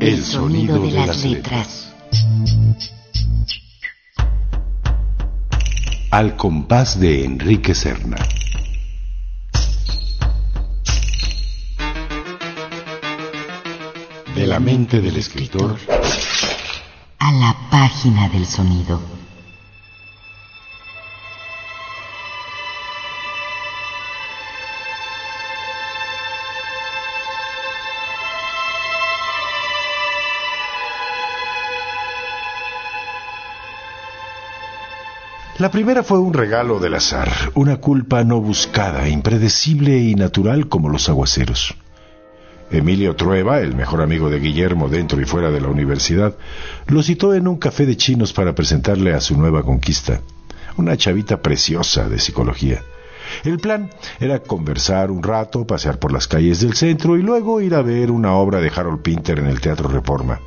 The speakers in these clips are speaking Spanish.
El sonido de las letras. Al compás de Enrique Serna. Mente del escritor a la página del sonido. La primera fue un regalo del azar, una culpa no buscada, impredecible y natural como los aguaceros. Emilio Trueba, el mejor amigo de Guillermo dentro y fuera de la universidad, lo citó en un café de chinos para presentarle a su nueva conquista, una chavita preciosa de psicología. El plan era conversar un rato, pasear por las calles del centro y luego ir a ver una obra de Harold Pinter en el Teatro Reforma.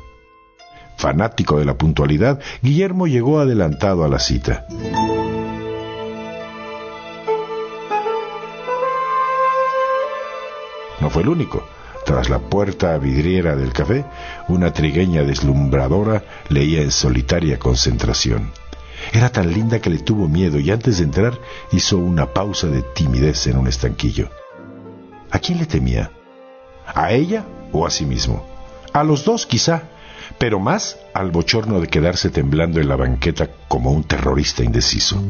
Fanático de la puntualidad, Guillermo llegó adelantado a la cita. No fue el único. Tras la puerta vidriera del café, una trigueña deslumbradora leía en solitaria concentración. Era tan linda que le tuvo miedo y antes de entrar hizo una pausa de timidez en un estanquillo. ¿A quién le temía? ¿A ella o a sí mismo? A los dos quizá, pero más al bochorno de quedarse temblando en la banqueta como un terrorista indeciso.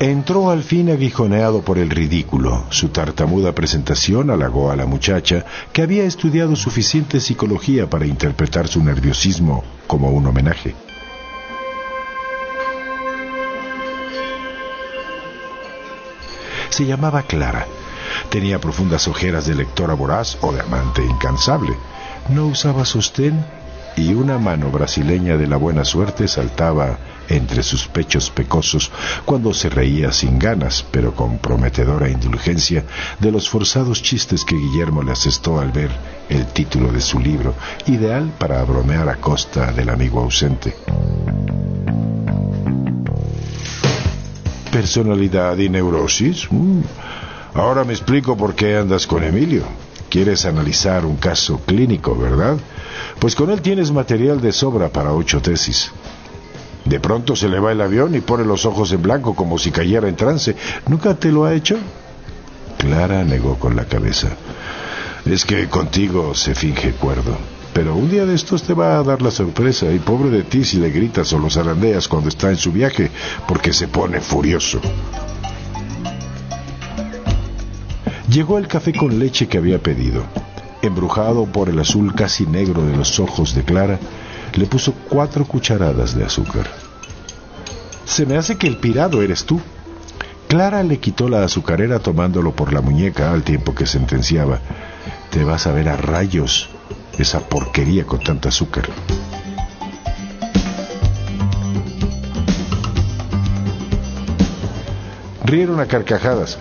Entró al fin aguijoneado por el ridículo. Su tartamuda presentación halagó a la muchacha, que había estudiado suficiente psicología para interpretar su nerviosismo como un homenaje. Se llamaba Clara. Tenía profundas ojeras de lectora voraz o de amante incansable. No usaba sostén y una mano brasileña de la buena suerte saltaba entre sus pechos pecosos cuando se reía sin ganas, pero con prometedora indulgencia, de los forzados chistes que Guillermo le asestó al ver el título de su libro, ideal para bromear a costa del amigo ausente. ¿Personalidad y neurosis? Mm. Ahora me explico por qué andas con Emilio. Quieres analizar un caso clínico, ¿verdad? Pues con él tienes material de sobra para ocho tesis. De pronto se le va el avión y pone los ojos en blanco como si cayera en trance. ¿Nunca te lo ha hecho? Clara negó con la cabeza. Es que contigo se finge cuerdo. Pero un día de estos te va a dar la sorpresa y pobre de ti si le gritas o los zarandeas cuando está en su viaje, porque se pone furioso. Llegó el café con leche que había pedido. Embrujado por el azul casi negro de los ojos de Clara, le puso cuatro cucharadas de azúcar. Se me hace que el pirado eres tú. Clara le quitó la azucarera tomándolo por la muñeca al tiempo que sentenciaba. Te vas a ver a rayos esa porquería con tanta azúcar. Rieron a carcajadas.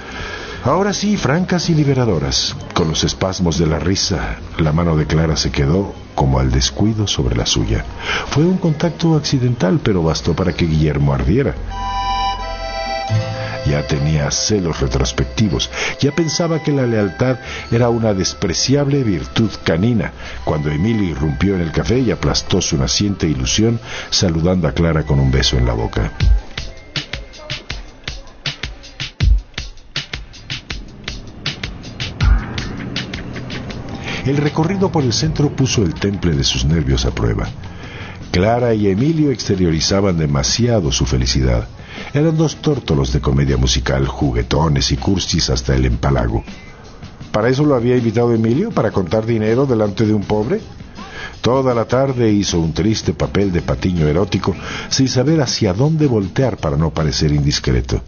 Ahora sí, francas y liberadoras. Con los espasmos de la risa, la mano de Clara se quedó como al descuido sobre la suya. Fue un contacto accidental, pero bastó para que Guillermo ardiera. Ya tenía celos retrospectivos, ya pensaba que la lealtad era una despreciable virtud canina, cuando Emilio irrumpió en el café y aplastó su naciente ilusión, saludando a Clara con un beso en la boca. El recorrido por el centro puso el temple de sus nervios a prueba. Clara y Emilio exteriorizaban demasiado su felicidad. Eran dos tórtolos de comedia musical, juguetones y cursis hasta el empalago. ¿Para eso lo había invitado Emilio? ¿Para contar dinero delante de un pobre? Toda la tarde hizo un triste papel de patiño erótico sin saber hacia dónde voltear para no parecer indiscreto.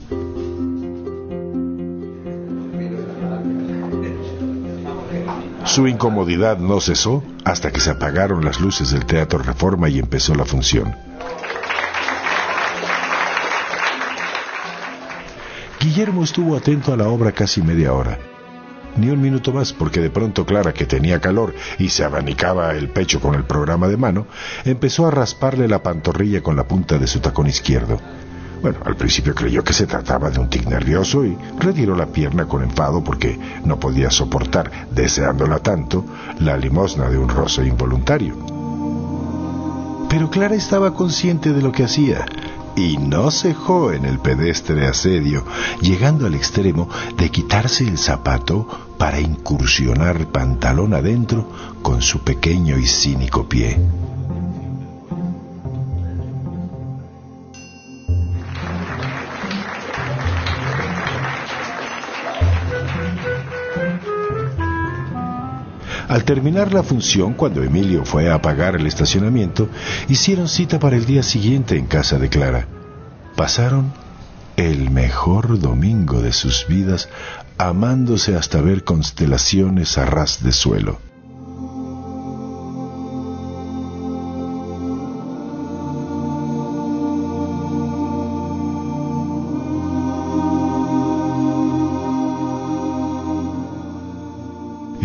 Su incomodidad no cesó hasta que se apagaron las luces del Teatro Reforma y empezó la función. Guillermo estuvo atento a la obra casi media hora. ni un minuto más, porque de pronto Clara, que tenía calor y se abanicaba el pecho con el programa de mano, empezó a rasparle la pantorrilla con la punta de su tacón izquierdo. Bueno, al principio creyó que se trataba de un tic nervioso y retiró la pierna con enfado porque no podía soportar, deseándola tanto, la limosna de un roce involuntario. Pero Clara estaba consciente de lo que hacía y no cejó en el pedestre asedio, llegando al extremo de quitarse el zapato para incursionar pantalón adentro con su pequeño y cínico pie. Al terminar la función, cuando Emilio fue a pagar el estacionamiento, hicieron cita para el día siguiente en casa de Clara. Pasaron el mejor domingo de sus vidas, amándose hasta ver constelaciones a ras de suelo.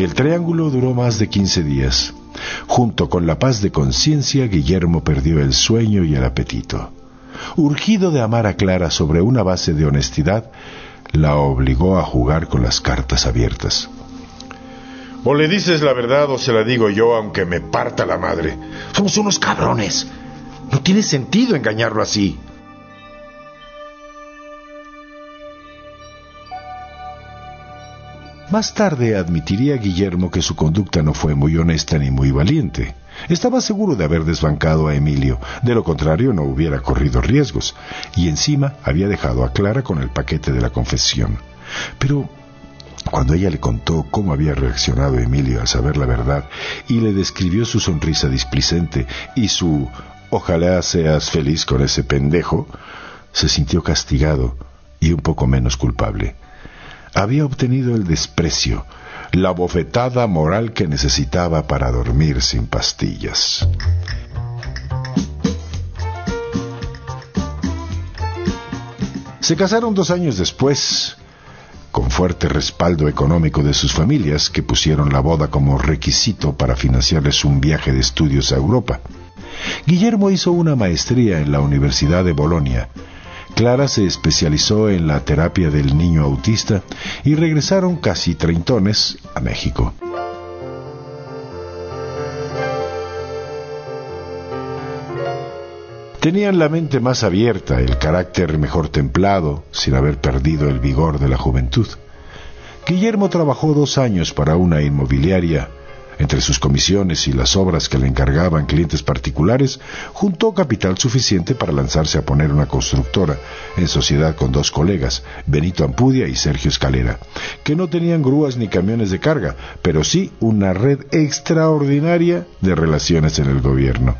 El triángulo duró más de 15 días. Junto con la paz de conciencia, Guillermo perdió el sueño y el apetito. Urgido de amar a Clara sobre una base de honestidad, la obligó a jugar con las cartas abiertas. O le dices la verdad o se la digo yo aunque me parta la madre. Somos unos cabrones. No tiene sentido engañarlo así. Más tarde admitiría Guillermo que su conducta no fue muy honesta ni muy valiente. Estaba seguro de haber desbancado a Emilio, de lo contrario no hubiera corrido riesgos, y encima había dejado a Clara con el paquete de la confesión. Pero cuando ella le contó cómo había reaccionado Emilio al saber la verdad y le describió su sonrisa displicente y su ojalá seas feliz con ese pendejo, se sintió castigado y un poco menos culpable había obtenido el desprecio, la bofetada moral que necesitaba para dormir sin pastillas. Se casaron dos años después, con fuerte respaldo económico de sus familias que pusieron la boda como requisito para financiarles un viaje de estudios a Europa. Guillermo hizo una maestría en la Universidad de Bolonia Clara se especializó en la terapia del niño autista y regresaron casi treintones a México. Tenían la mente más abierta, el carácter mejor templado, sin haber perdido el vigor de la juventud. Guillermo trabajó dos años para una inmobiliaria entre sus comisiones y las obras que le encargaban clientes particulares, juntó capital suficiente para lanzarse a poner una constructora, en sociedad con dos colegas, Benito Ampudia y Sergio Escalera, que no tenían grúas ni camiones de carga, pero sí una red extraordinaria de relaciones en el gobierno.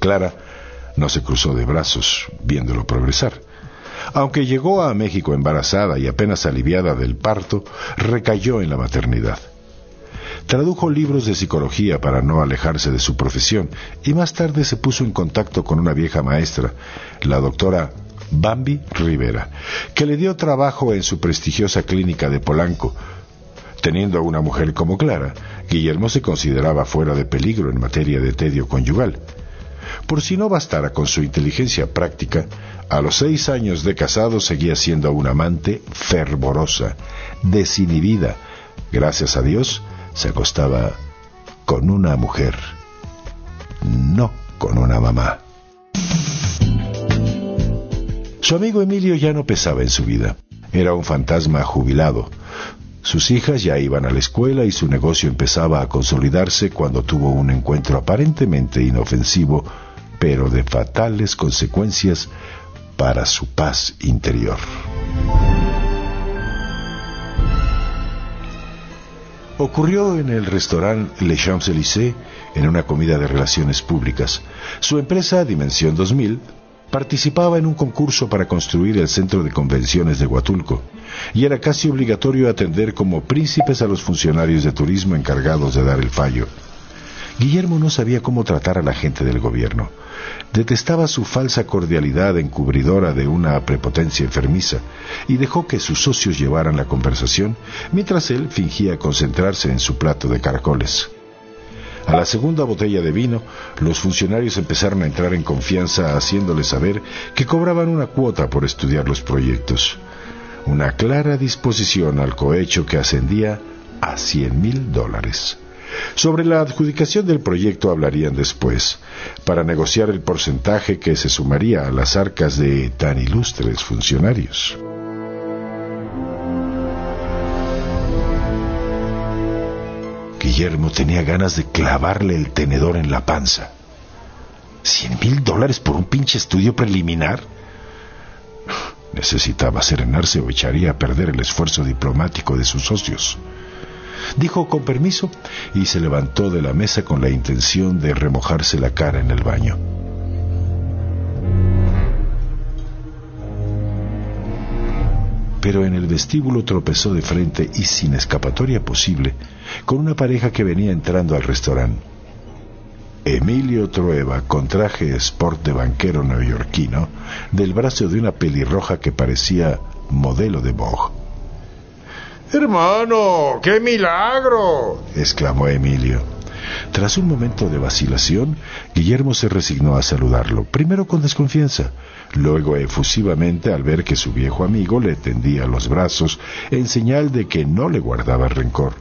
Clara no se cruzó de brazos viéndolo progresar. Aunque llegó a México embarazada y apenas aliviada del parto, recayó en la maternidad. Tradujo libros de psicología para no alejarse de su profesión y más tarde se puso en contacto con una vieja maestra, la doctora Bambi Rivera, que le dio trabajo en su prestigiosa clínica de Polanco. Teniendo a una mujer como Clara, Guillermo se consideraba fuera de peligro en materia de tedio conyugal. Por si no bastara con su inteligencia práctica, a los seis años de casado seguía siendo una amante fervorosa, desinhibida. Gracias a Dios, se acostaba con una mujer, no con una mamá. Su amigo Emilio ya no pesaba en su vida. Era un fantasma jubilado. Sus hijas ya iban a la escuela y su negocio empezaba a consolidarse cuando tuvo un encuentro aparentemente inofensivo, pero de fatales consecuencias para su paz interior. Ocurrió en el restaurante Le Champs-Élysées en una comida de relaciones públicas. Su empresa, Dimensión 2000, participaba en un concurso para construir el centro de convenciones de Huatulco y era casi obligatorio atender como príncipes a los funcionarios de turismo encargados de dar el fallo. Guillermo no sabía cómo tratar a la gente del gobierno. Detestaba su falsa cordialidad encubridora de una prepotencia enfermiza y dejó que sus socios llevaran la conversación mientras él fingía concentrarse en su plato de caracoles. A la segunda botella de vino, los funcionarios empezaron a entrar en confianza haciéndole saber que cobraban una cuota por estudiar los proyectos. Una clara disposición al cohecho que ascendía a cien mil dólares. Sobre la adjudicación del proyecto hablarían después, para negociar el porcentaje que se sumaría a las arcas de tan ilustres funcionarios. Guillermo tenía ganas de clavarle el tenedor en la panza. ¿Cien mil dólares por un pinche estudio preliminar? Necesitaba serenarse o echaría a perder el esfuerzo diplomático de sus socios. Dijo con permiso y se levantó de la mesa con la intención de remojarse la cara en el baño. Pero en el vestíbulo tropezó de frente y sin escapatoria posible con una pareja que venía entrando al restaurante. Emilio Trueba, con traje sport de banquero neoyorquino, del brazo de una pelirroja que parecía modelo de Vogue. Hermano, qué milagro, exclamó Emilio. Tras un momento de vacilación, Guillermo se resignó a saludarlo, primero con desconfianza, luego efusivamente al ver que su viejo amigo le tendía los brazos en señal de que no le guardaba rencor.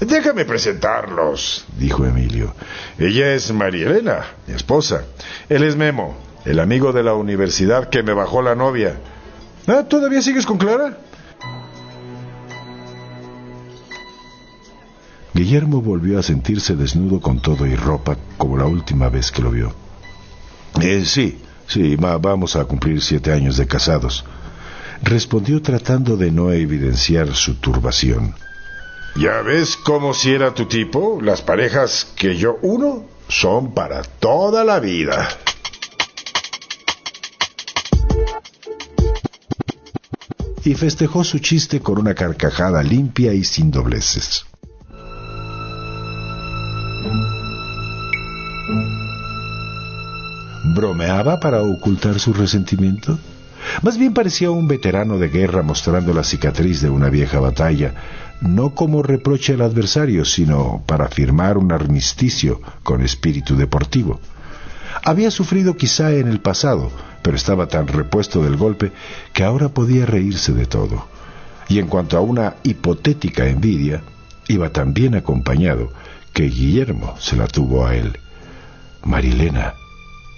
Déjame presentarlos, dijo Emilio. Ella es María Elena, mi esposa. Él es Memo, el amigo de la universidad que me bajó la novia. ¿Ah, ¿Todavía sigues con Clara? Guillermo volvió a sentirse desnudo con todo y ropa como la última vez que lo vio. Eh, sí, sí, vamos a cumplir siete años de casados, respondió tratando de no evidenciar su turbación. ¿Ya ves cómo si era tu tipo? Las parejas que yo uno son para toda la vida. Y festejó su chiste con una carcajada limpia y sin dobleces. ¿Bromeaba para ocultar su resentimiento? Más bien parecía un veterano de guerra mostrando la cicatriz de una vieja batalla, no como reproche al adversario, sino para firmar un armisticio con espíritu deportivo. Había sufrido quizá en el pasado, pero estaba tan repuesto del golpe que ahora podía reírse de todo. Y en cuanto a una hipotética envidia, iba tan bien acompañado que Guillermo se la tuvo a él. Marilena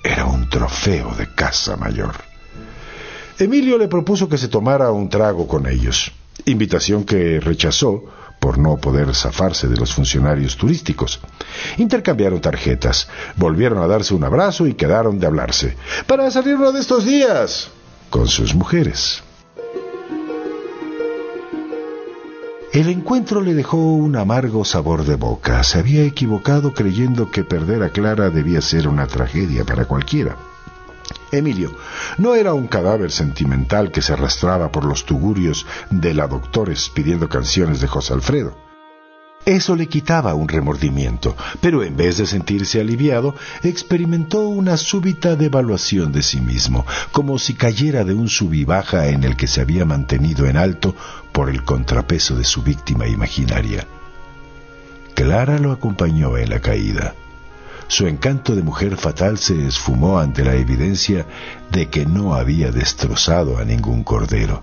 era un trofeo de casa mayor. Emilio le propuso que se tomara un trago con ellos, invitación que rechazó por no poder zafarse de los funcionarios turísticos. Intercambiaron tarjetas, volvieron a darse un abrazo y quedaron de hablarse, para salir uno de estos días con sus mujeres. El encuentro le dejó un amargo sabor de boca. Se había equivocado creyendo que perder a Clara debía ser una tragedia para cualquiera. Emilio no era un cadáver sentimental que se arrastraba por los tugurios de la Doctores pidiendo canciones de José Alfredo. Eso le quitaba un remordimiento, pero en vez de sentirse aliviado, experimentó una súbita devaluación de sí mismo, como si cayera de un sub y baja en el que se había mantenido en alto por el contrapeso de su víctima imaginaria. Clara lo acompañó en la caída. Su encanto de mujer fatal se esfumó ante la evidencia de que no había destrozado a ningún cordero.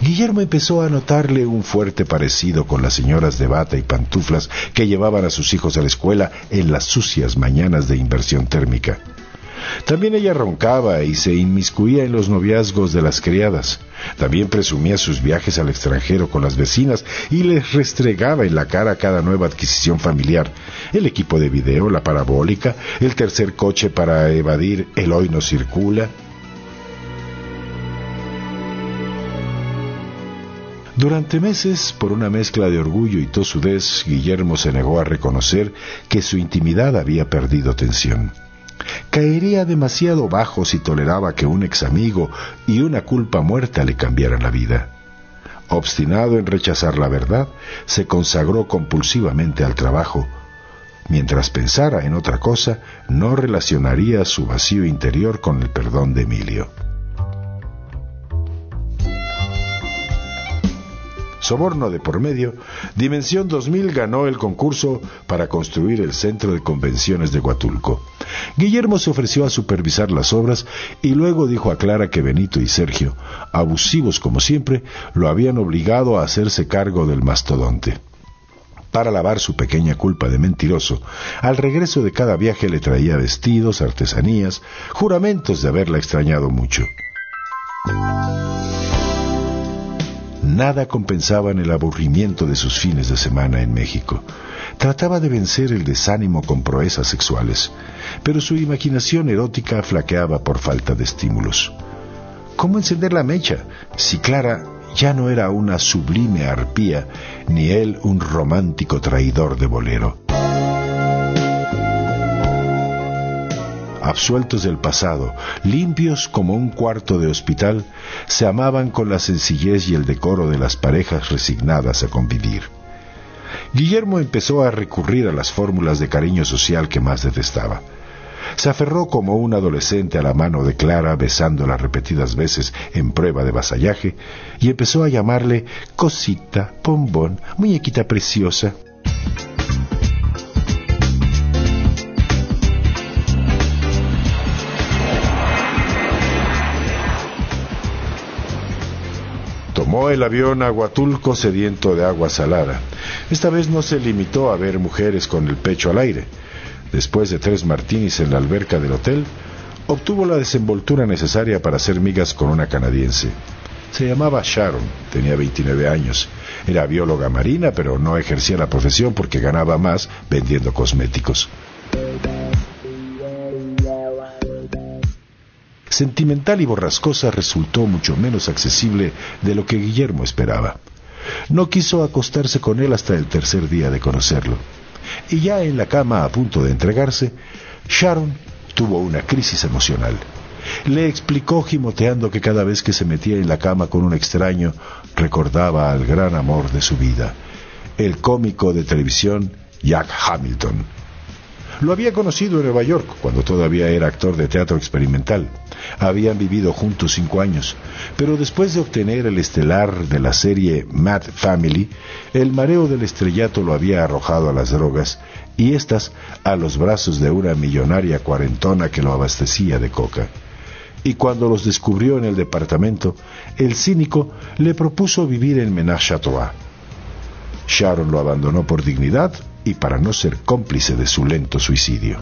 Guillermo empezó a notarle un fuerte parecido con las señoras de bata y pantuflas que llevaban a sus hijos a la escuela en las sucias mañanas de inversión térmica. También ella roncaba y se inmiscuía en los noviazgos de las criadas. También presumía sus viajes al extranjero con las vecinas y les restregaba en la cara cada nueva adquisición familiar. El equipo de video, la parabólica, el tercer coche para evadir el hoy no circula, Durante meses, por una mezcla de orgullo y tosudez, Guillermo se negó a reconocer que su intimidad había perdido tensión. Caería demasiado bajo si toleraba que un ex amigo y una culpa muerta le cambiaran la vida. obstinado en rechazar la verdad, se consagró compulsivamente al trabajo. Mientras pensara en otra cosa, no relacionaría su vacío interior con el perdón de Emilio. Soborno de por medio, Dimensión 2000 ganó el concurso para construir el centro de convenciones de Huatulco. Guillermo se ofreció a supervisar las obras y luego dijo a Clara que Benito y Sergio, abusivos como siempre, lo habían obligado a hacerse cargo del mastodonte para lavar su pequeña culpa de mentiroso, al regreso de cada viaje le traía vestidos, artesanías, juramentos de haberla extrañado mucho. Nada compensaba en el aburrimiento de sus fines de semana en México. Trataba de vencer el desánimo con proezas sexuales, pero su imaginación erótica flaqueaba por falta de estímulos. ¿Cómo encender la mecha si Clara ya no era una sublime arpía, ni él un romántico traidor de bolero? Absueltos del pasado, limpios como un cuarto de hospital, se amaban con la sencillez y el decoro de las parejas resignadas a convivir. Guillermo empezó a recurrir a las fórmulas de cariño social que más detestaba. Se aferró como un adolescente a la mano de Clara, besándola repetidas veces en prueba de vasallaje, y empezó a llamarle cosita, bombón, muñequita preciosa. El avión a Huatulco sediento de agua salada. Esta vez no se limitó a ver mujeres con el pecho al aire. Después de tres martinis en la alberca del hotel, obtuvo la desenvoltura necesaria para hacer migas con una canadiense. Se llamaba Sharon, tenía 29 años. Era bióloga marina, pero no ejercía la profesión porque ganaba más vendiendo cosméticos. Sentimental y borrascosa resultó mucho menos accesible de lo que Guillermo esperaba. No quiso acostarse con él hasta el tercer día de conocerlo. Y ya en la cama a punto de entregarse, Sharon tuvo una crisis emocional. Le explicó gimoteando que cada vez que se metía en la cama con un extraño recordaba al gran amor de su vida, el cómico de televisión Jack Hamilton. Lo había conocido en Nueva York cuando todavía era actor de teatro experimental. Habían vivido juntos cinco años, pero después de obtener el estelar de la serie Mad Family, el mareo del estrellato lo había arrojado a las drogas y éstas a los brazos de una millonaria cuarentona que lo abastecía de coca. Y cuando los descubrió en el departamento, el cínico le propuso vivir en Menage à. Sharon lo abandonó por dignidad y para no ser cómplice de su lento suicidio.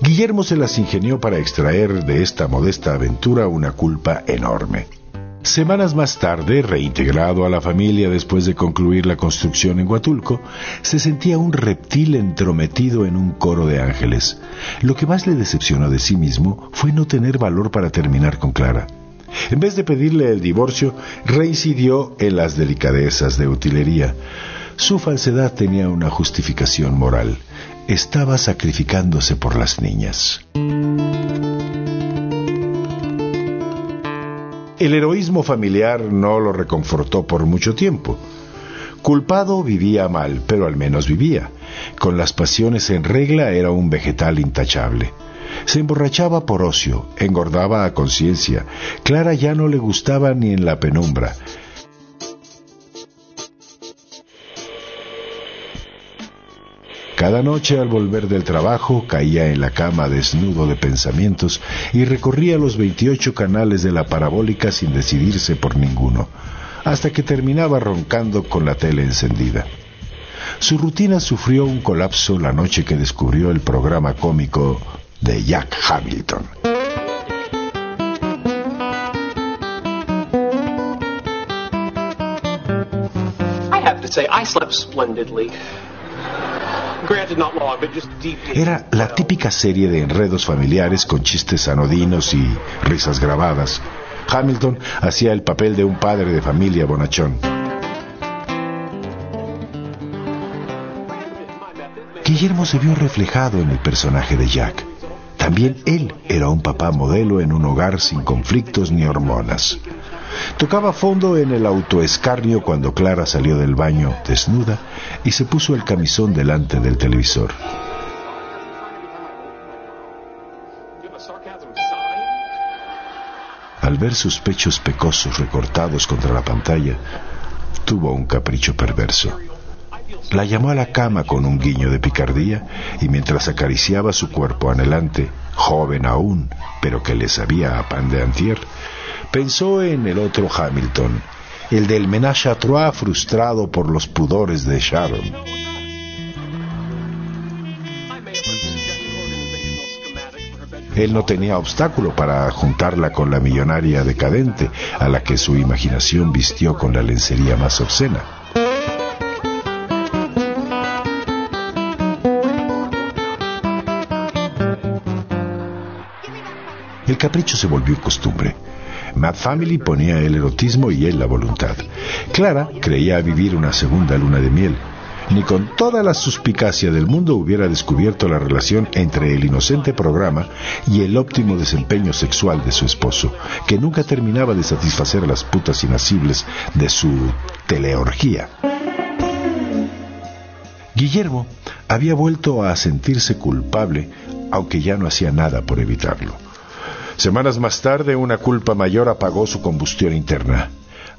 Guillermo se las ingenió para extraer de esta modesta aventura una culpa enorme. Semanas más tarde, reintegrado a la familia después de concluir la construcción en Huatulco, se sentía un reptil entrometido en un coro de ángeles. Lo que más le decepcionó de sí mismo fue no tener valor para terminar con Clara. En vez de pedirle el divorcio, reincidió en las delicadezas de utilería. Su falsedad tenía una justificación moral. Estaba sacrificándose por las niñas. El heroísmo familiar no lo reconfortó por mucho tiempo. Culpado vivía mal, pero al menos vivía. Con las pasiones en regla era un vegetal intachable. Se emborrachaba por ocio, engordaba a conciencia. Clara ya no le gustaba ni en la penumbra. Cada noche al volver del trabajo caía en la cama desnudo de pensamientos y recorría los 28 canales de la parabólica sin decidirse por ninguno, hasta que terminaba roncando con la tele encendida. Su rutina sufrió un colapso la noche que descubrió el programa cómico de Jack Hamilton. I have to say, I slept. Era la típica serie de enredos familiares con chistes anodinos y risas grabadas. Hamilton hacía el papel de un padre de familia bonachón. Guillermo se vio reflejado en el personaje de Jack. También él era un papá modelo en un hogar sin conflictos ni hormonas. Tocaba fondo en el autoescarnio cuando Clara salió del baño desnuda y se puso el camisón delante del televisor. Al ver sus pechos pecosos recortados contra la pantalla, tuvo un capricho perverso. La llamó a la cama con un guiño de picardía y mientras acariciaba su cuerpo anhelante, joven aún, pero que le sabía a pan de antier, pensó en el otro Hamilton, el del menage à trois frustrado por los pudores de Sharon. Él no tenía obstáculo para juntarla con la millonaria decadente, a la que su imaginación vistió con la lencería más obscena. El capricho se volvió costumbre. Mad Family ponía el erotismo y él la voluntad. Clara creía vivir una segunda luna de miel. Ni con toda la suspicacia del mundo hubiera descubierto la relación entre el inocente programa y el óptimo desempeño sexual de su esposo, que nunca terminaba de satisfacer las putas inasibles de su teleorgía. Guillermo había vuelto a sentirse culpable, aunque ya no hacía nada por evitarlo. Semanas más tarde, una culpa mayor apagó su combustión interna.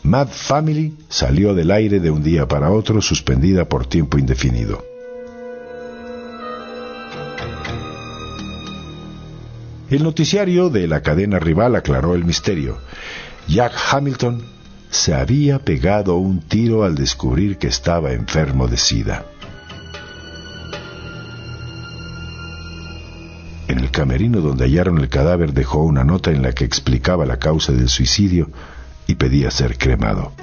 Mad Family salió del aire de un día para otro, suspendida por tiempo indefinido. El noticiario de la cadena rival aclaró el misterio. Jack Hamilton se había pegado un tiro al descubrir que estaba enfermo de sida. Camerino donde hallaron el cadáver dejó una nota en la que explicaba la causa del suicidio y pedía ser cremado.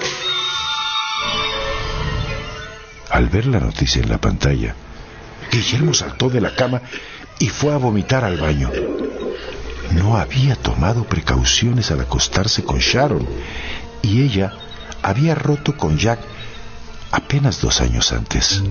Al ver la noticia en la pantalla, Guillermo saltó de la cama y fue a vomitar al baño. No había tomado precauciones al acostarse con Sharon y ella había roto con Jack apenas dos años antes.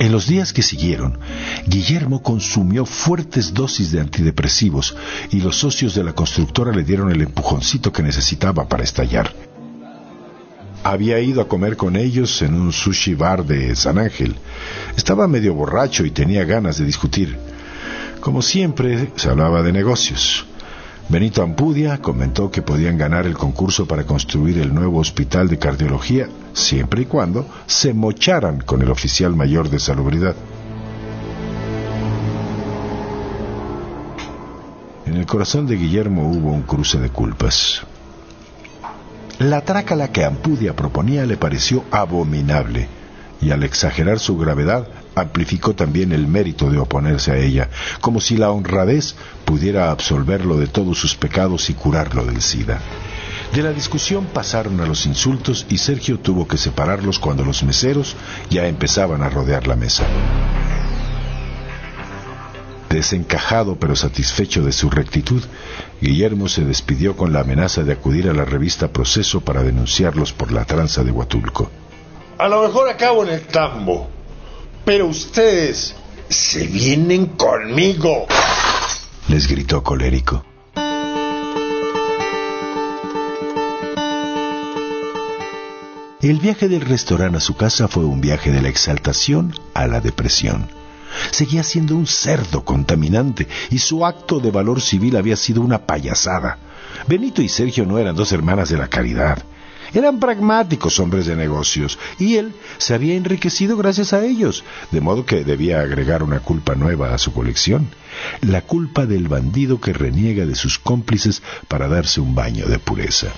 En los días que siguieron, Guillermo consumió fuertes dosis de antidepresivos y los socios de la constructora le dieron el empujoncito que necesitaba para estallar. Había ido a comer con ellos en un sushi bar de San Ángel. Estaba medio borracho y tenía ganas de discutir. Como siempre, se hablaba de negocios. Benito Ampudia comentó que podían ganar el concurso para construir el nuevo hospital de cardiología siempre y cuando se mocharan con el oficial mayor de salubridad. En el corazón de Guillermo hubo un cruce de culpas. La trácala que Ampudia proponía le pareció abominable y al exagerar su gravedad amplificó también el mérito de oponerse a ella, como si la honradez pudiera absolverlo de todos sus pecados y curarlo del SIDA. De la discusión pasaron a los insultos y Sergio tuvo que separarlos cuando los meseros ya empezaban a rodear la mesa. Desencajado pero satisfecho de su rectitud, Guillermo se despidió con la amenaza de acudir a la revista Proceso para denunciarlos por la tranza de Huatulco. A lo mejor acabo en el tambo, pero ustedes se vienen conmigo. Les gritó colérico. El viaje del restaurante a su casa fue un viaje de la exaltación a la depresión. Seguía siendo un cerdo contaminante y su acto de valor civil había sido una payasada. Benito y Sergio no eran dos hermanas de la caridad. Eran pragmáticos hombres de negocios y él se había enriquecido gracias a ellos, de modo que debía agregar una culpa nueva a su colección, la culpa del bandido que reniega de sus cómplices para darse un baño de pureza.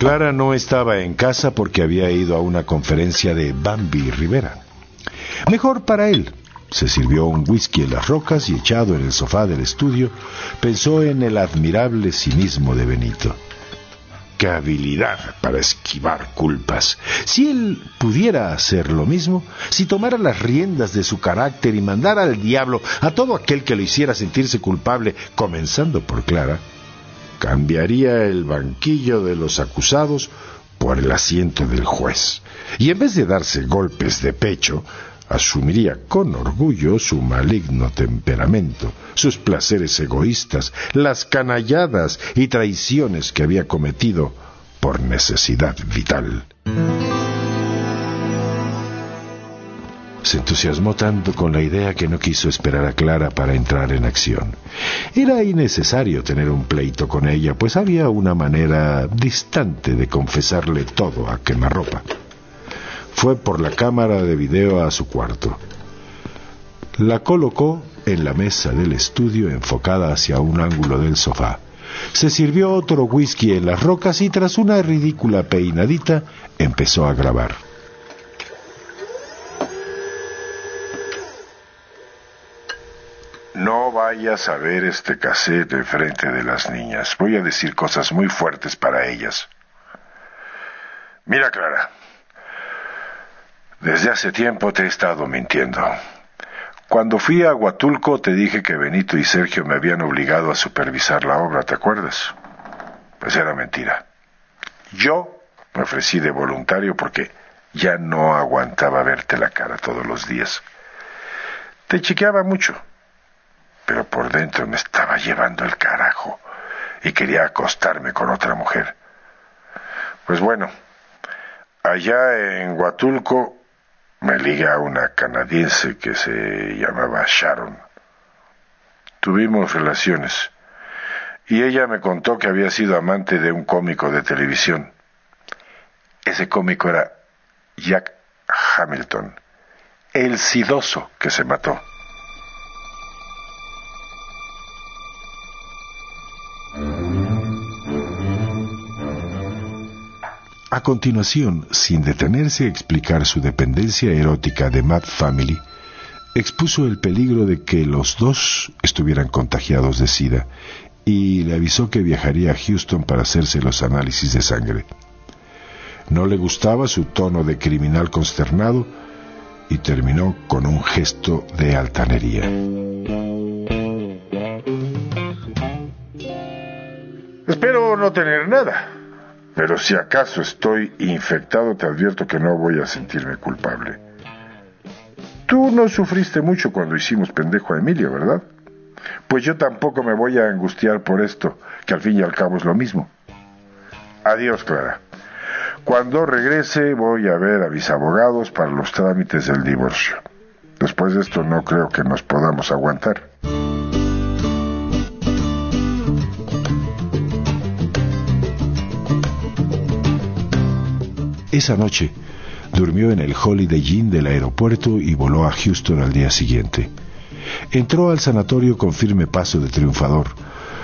Clara no estaba en casa porque había ido a una conferencia de Bambi Rivera. Mejor para él, se sirvió un whisky en las rocas y echado en el sofá del estudio, pensó en el admirable cinismo de Benito. ¡Qué habilidad para esquivar culpas! Si él pudiera hacer lo mismo, si tomara las riendas de su carácter y mandara al diablo a todo aquel que lo hiciera sentirse culpable, comenzando por Clara, cambiaría el banquillo de los acusados por el asiento del juez, y en vez de darse golpes de pecho, asumiría con orgullo su maligno temperamento, sus placeres egoístas, las canalladas y traiciones que había cometido por necesidad vital. Se entusiasmó tanto con la idea que no quiso esperar a Clara para entrar en acción. Era innecesario tener un pleito con ella, pues había una manera distante de confesarle todo a quemarropa. Fue por la cámara de video a su cuarto. La colocó en la mesa del estudio enfocada hacia un ángulo del sofá. Se sirvió otro whisky en las rocas y tras una ridícula peinadita empezó a grabar. No vayas a ver este cassette enfrente de las niñas. Voy a decir cosas muy fuertes para ellas. Mira, Clara. Desde hace tiempo te he estado mintiendo. Cuando fui a Huatulco te dije que Benito y Sergio me habían obligado a supervisar la obra, ¿te acuerdas? Pues era mentira. Yo me ofrecí de voluntario porque ya no aguantaba verte la cara todos los días. Te chiqueaba mucho pero por dentro me estaba llevando el carajo y quería acostarme con otra mujer. Pues bueno, allá en Huatulco me ligué a una canadiense que se llamaba Sharon. Tuvimos relaciones y ella me contó que había sido amante de un cómico de televisión. Ese cómico era Jack Hamilton, el sidoso que se mató. A continuación, sin detenerse a explicar su dependencia erótica de Mad Family, expuso el peligro de que los dos estuvieran contagiados de SIDA y le avisó que viajaría a Houston para hacerse los análisis de sangre. No le gustaba su tono de criminal consternado y terminó con un gesto de altanería. Espero no tener nada. Pero si acaso estoy infectado, te advierto que no voy a sentirme culpable. Tú no sufriste mucho cuando hicimos pendejo a Emilio, ¿verdad? Pues yo tampoco me voy a angustiar por esto, que al fin y al cabo es lo mismo. Adiós, Clara. Cuando regrese voy a ver a mis abogados para los trámites del divorcio. Después de esto no creo que nos podamos aguantar. Esa noche durmió en el Holiday Inn del aeropuerto y voló a Houston al día siguiente. Entró al sanatorio con firme paso de triunfador,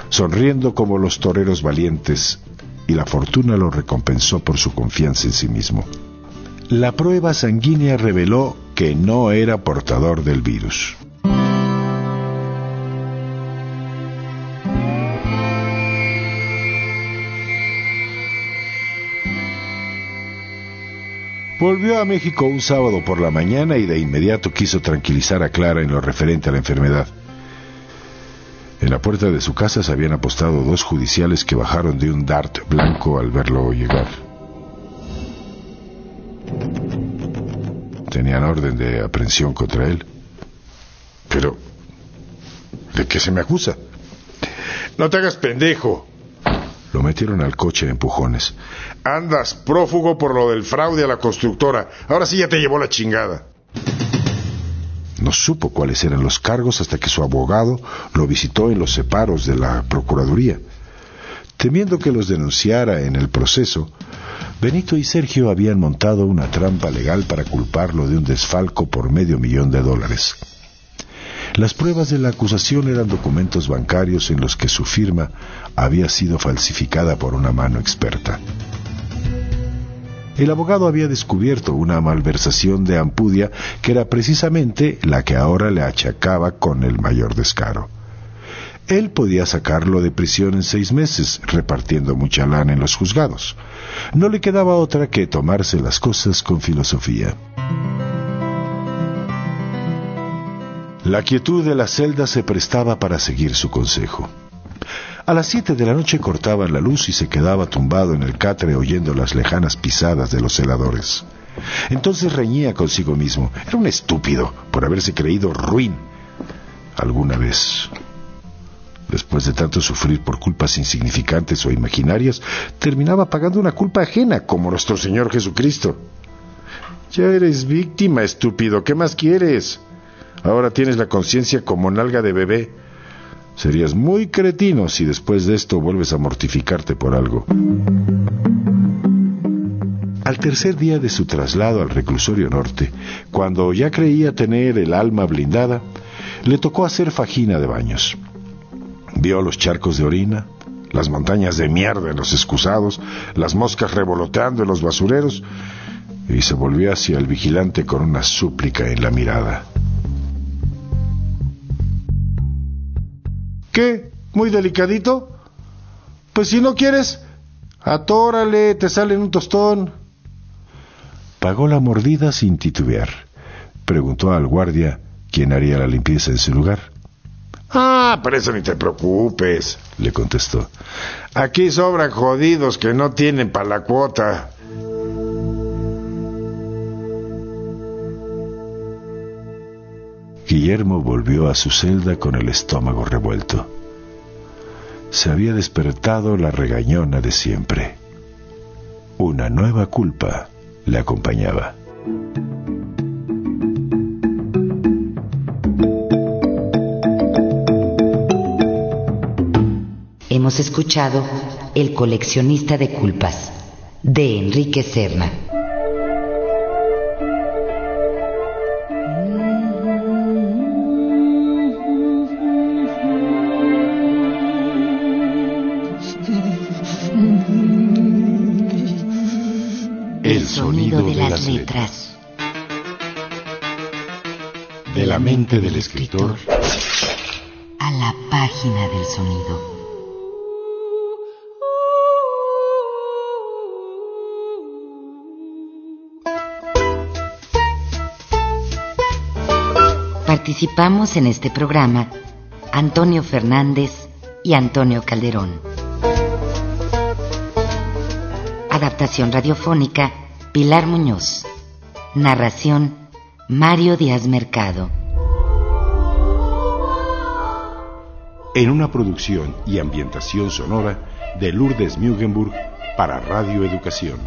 sonriendo como los toreros valientes, y la fortuna lo recompensó por su confianza en sí mismo. La prueba sanguínea reveló que no era portador del virus. Volvió a México un sábado por la mañana y de inmediato quiso tranquilizar a Clara en lo referente a la enfermedad. En la puerta de su casa se habían apostado dos judiciales que bajaron de un dart blanco al verlo llegar. Tenían orden de aprehensión contra él. Pero, ¿de qué se me acusa? No te hagas pendejo, lo metieron al coche de empujones. Andas prófugo por lo del fraude a la constructora. Ahora sí ya te llevó la chingada. No supo cuáles eran los cargos hasta que su abogado lo visitó en los separos de la Procuraduría. Temiendo que los denunciara en el proceso, Benito y Sergio habían montado una trampa legal para culparlo de un desfalco por medio millón de dólares. Las pruebas de la acusación eran documentos bancarios en los que su firma había sido falsificada por una mano experta. El abogado había descubierto una malversación de Ampudia que era precisamente la que ahora le achacaba con el mayor descaro. Él podía sacarlo de prisión en seis meses, repartiendo mucha lana en los juzgados. No le quedaba otra que tomarse las cosas con filosofía. La quietud de la celda se prestaba para seguir su consejo. A las siete de la noche cortaba la luz y se quedaba tumbado en el catre oyendo las lejanas pisadas de los heladores. Entonces reñía consigo mismo. Era un estúpido por haberse creído ruin alguna vez. Después de tanto sufrir por culpas insignificantes o imaginarias, terminaba pagando una culpa ajena, como nuestro Señor Jesucristo. Ya eres víctima, estúpido. ¿Qué más quieres? Ahora tienes la conciencia como nalga de bebé. Serías muy cretino si después de esto vuelves a mortificarte por algo. Al tercer día de su traslado al reclusorio norte, cuando ya creía tener el alma blindada, le tocó hacer fajina de baños. Vio los charcos de orina, las montañas de mierda en los excusados, las moscas revoloteando en los basureros, y se volvió hacia el vigilante con una súplica en la mirada. ¿Qué? ¿Muy delicadito? Pues si no quieres, atórale, te sale en un tostón. Pagó la mordida sin titubear. Preguntó al guardia quién haría la limpieza en su lugar. Ah, por eso ni te preocupes, le contestó. Aquí sobran jodidos que no tienen para la cuota. Guillermo volvió a su celda con el estómago revuelto. Se había despertado la regañona de siempre. Una nueva culpa le acompañaba. Hemos escuchado El coleccionista de culpas de Enrique Serna. Del escritor a la página del sonido. Participamos en este programa Antonio Fernández y Antonio Calderón. Adaptación radiofónica Pilar Muñoz. Narración Mario Díaz Mercado. En una producción y ambientación sonora de Lourdes Mugenburg para Radio Educación.